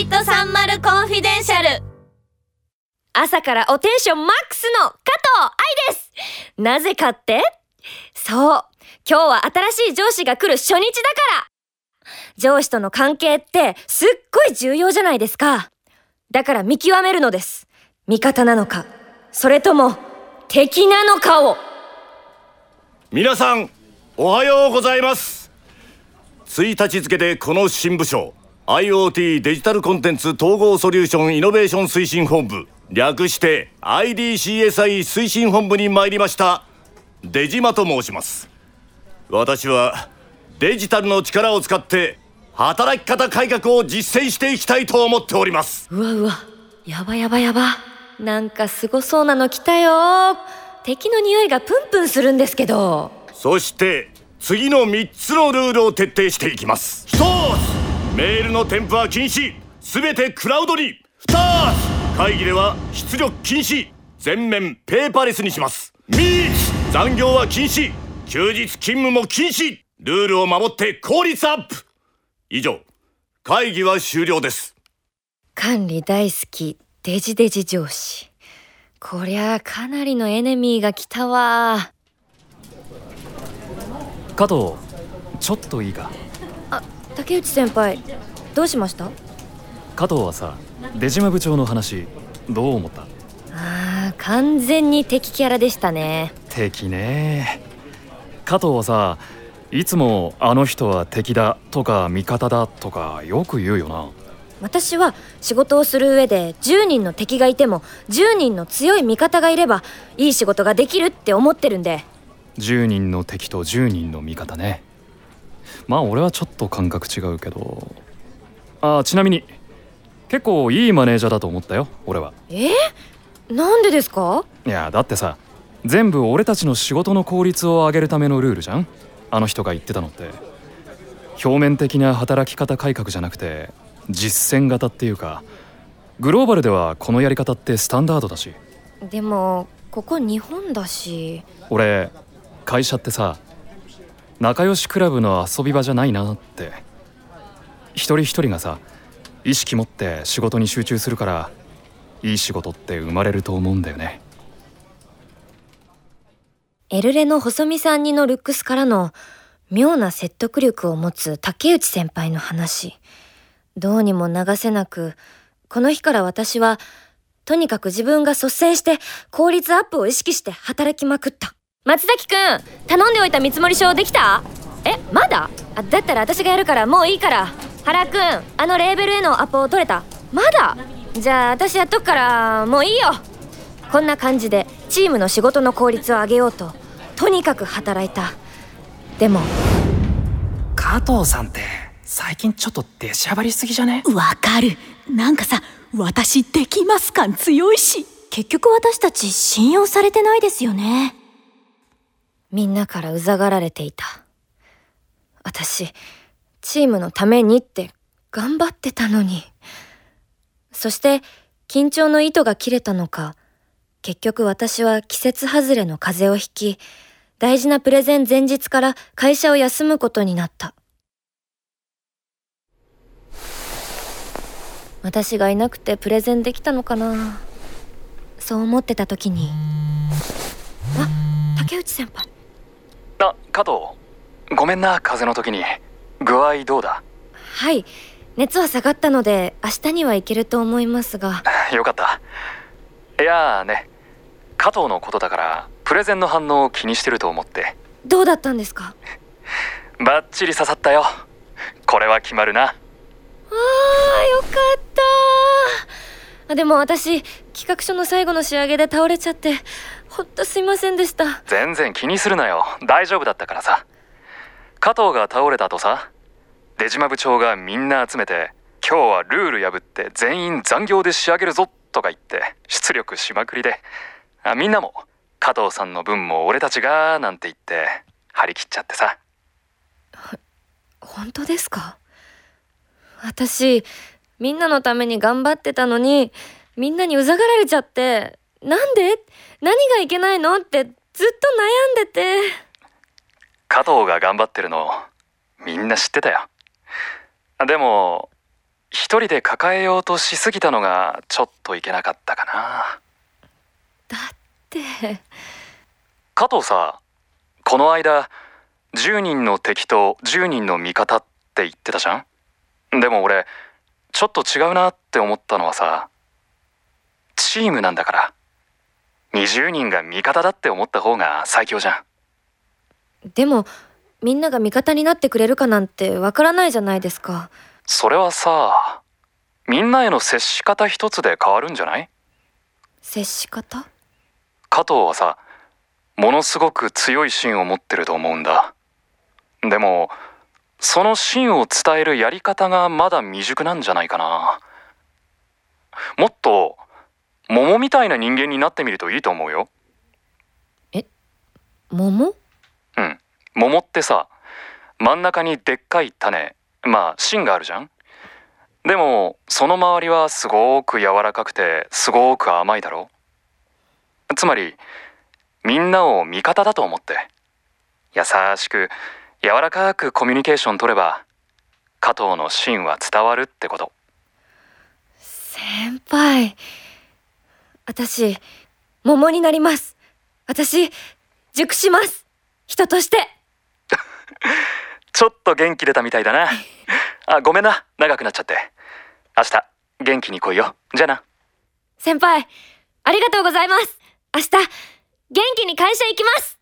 ミット30コンフィデンシャル朝からおテンションマックスの加藤愛ですなぜかって？そう今日は新しい上司が来る初日だから上司との関係ってすっごい重要じゃないですか。だから見極めるのです。味方なのか、それとも敵なのかを。皆さん、おはようございます。1日付でこの新部署、IoT デジタルコンテンツ統合ソリューションイノベーション推進本部、略して IDCSI 推進本部に参りました、出島と申します。私はデジタルの力を使って働き方改革を実践していきたいと思っております。うわうわやばやばやば。なんかすごそうなの来たよ。敵の匂いがプンプンするんですけど。そして次の3つのルールを徹底していきます。1つメールの添付は禁止。全てクラウドに。2つ会議では出力禁止。全面ペーパーレスにします。3つ残業は禁止。休日勤務も禁止。ルールを守って効率アップ。以上。会議は終了です。管理大好きデジデジ上司。こりゃかなりのエネミーが来たわ。加藤ちょっといいか？あ竹内先輩どうしました？加藤はさ出島部長の話どう思った？あー完全に敵キャラでしたね。敵ね。加藤はさいつもあの人は敵だとか味方だとかよく言うよな。私は仕事をする上で10人の敵がいても10人の強い味方がいればいい仕事ができるって思ってるんで。10人の敵と10人の味方ねまあ俺はちょっと感覚違うけど。あちなみに結構いいマネージャーだと思ったよ俺は。え？ー、なんでですか？いやだってさ全部俺たちの仕事の効率を上げるためのルールじゃん？あの人が言ってたのって。表面的な働き方改革じゃなくて実践型っていうかグローバルではこのやり方ってスタンダードだし。でもここ日本だし。俺会社ってさ仲良しクラブの遊び場じゃないなって一人一人がさ意識持って仕事に集中するからいい仕事って生まれると思うんだよねエルレの細見さんにのルックスからの妙な説得力を持つ竹内先輩の話。どうにも流せなく、この日から私は、とにかく自分が率先して効率アップを意識して働きまくった。松崎くん、頼んでおいた見積書できた？え、まだ？あ、だったら私がやるからもういいから。原くん、あのレーベルへのアポ取れた？まだ？じゃあ私やっとくから、もういいよ。こんな感じでチームの仕事の効率を上げようととにかく働いた。でも加藤さんって最近ちょっと出しゃばりすぎじゃね？わかる。なんかさ私できます感強いし。結局私たち信用されてないですよねみんなからうざがられていた私チームのためにって頑張ってたのにそして緊張の糸が切れたのか結局私は季節外れの風邪をひき、大事なプレゼン前日から会社を休むことになった。私がいなくてプレゼンできたのかなそう思ってた時に。あ、竹内先輩。あ、加藤。ごめんな、風邪の時に。具合どうだ？はい。熱は下がったので明日には行けると思いますが。よかった。いやね加藤のことだからプレゼンの反応を気にしてると思ってどうだったんですか？バッチリ刺さったよこれは決まるなあーよかったでも私企画書の最後の仕上げで倒れちゃってほんとすいませんでした。全然気にするなよ。大丈夫だったからさ。加藤が倒れたとさ出島部長がみんな集めて今日はルール破って全員残業で仕上げるぞとか言って出力しまくりで。あみんなも加藤さんの分も俺たちがなんて言って張り切っちゃってさ。本当ですか？私みんなのために頑張ってたのにみんなにうざがられちゃってなんで？何がいけないの？ってずっと悩んでて。加藤が頑張ってるのみんな知ってたよ。でも一人で抱えようとしすぎたのがちょっといけなかったかな。だって。加藤さこの間10人の敵と10人の味方って言ってたじゃん？でも俺ちょっと違うなって思ったのはさチームなんだから。20人が味方だって思った方が最強じゃん。でもみんなが味方になってくれるかなんてわからないじゃないですか。それはさみんなへの接し方一つで変わるんじゃない？接し方？加藤はさものすごく強い芯を持ってると思うんだ。でもその芯を伝えるやり方がまだ未熟なんじゃないかな。もっと桃みたいな人間になってみるといいと思うよ。桃？うん。桃ってさ真ん中にでっかい種まあ芯があるじゃん？でもその周りはすごく柔らかくてすごく甘いだろ？つまりみんなを味方だと思って優しく柔らかくコミュニケーション取れば加藤の芯は伝わるってこと。先輩私桃になります。私熟します。人として。ちょっと元気出たみたいだな。あごめんな。長くなっちゃって。明日元気に来いよ。じゃあな。先輩ありがとうございます。明日元気に会社行きます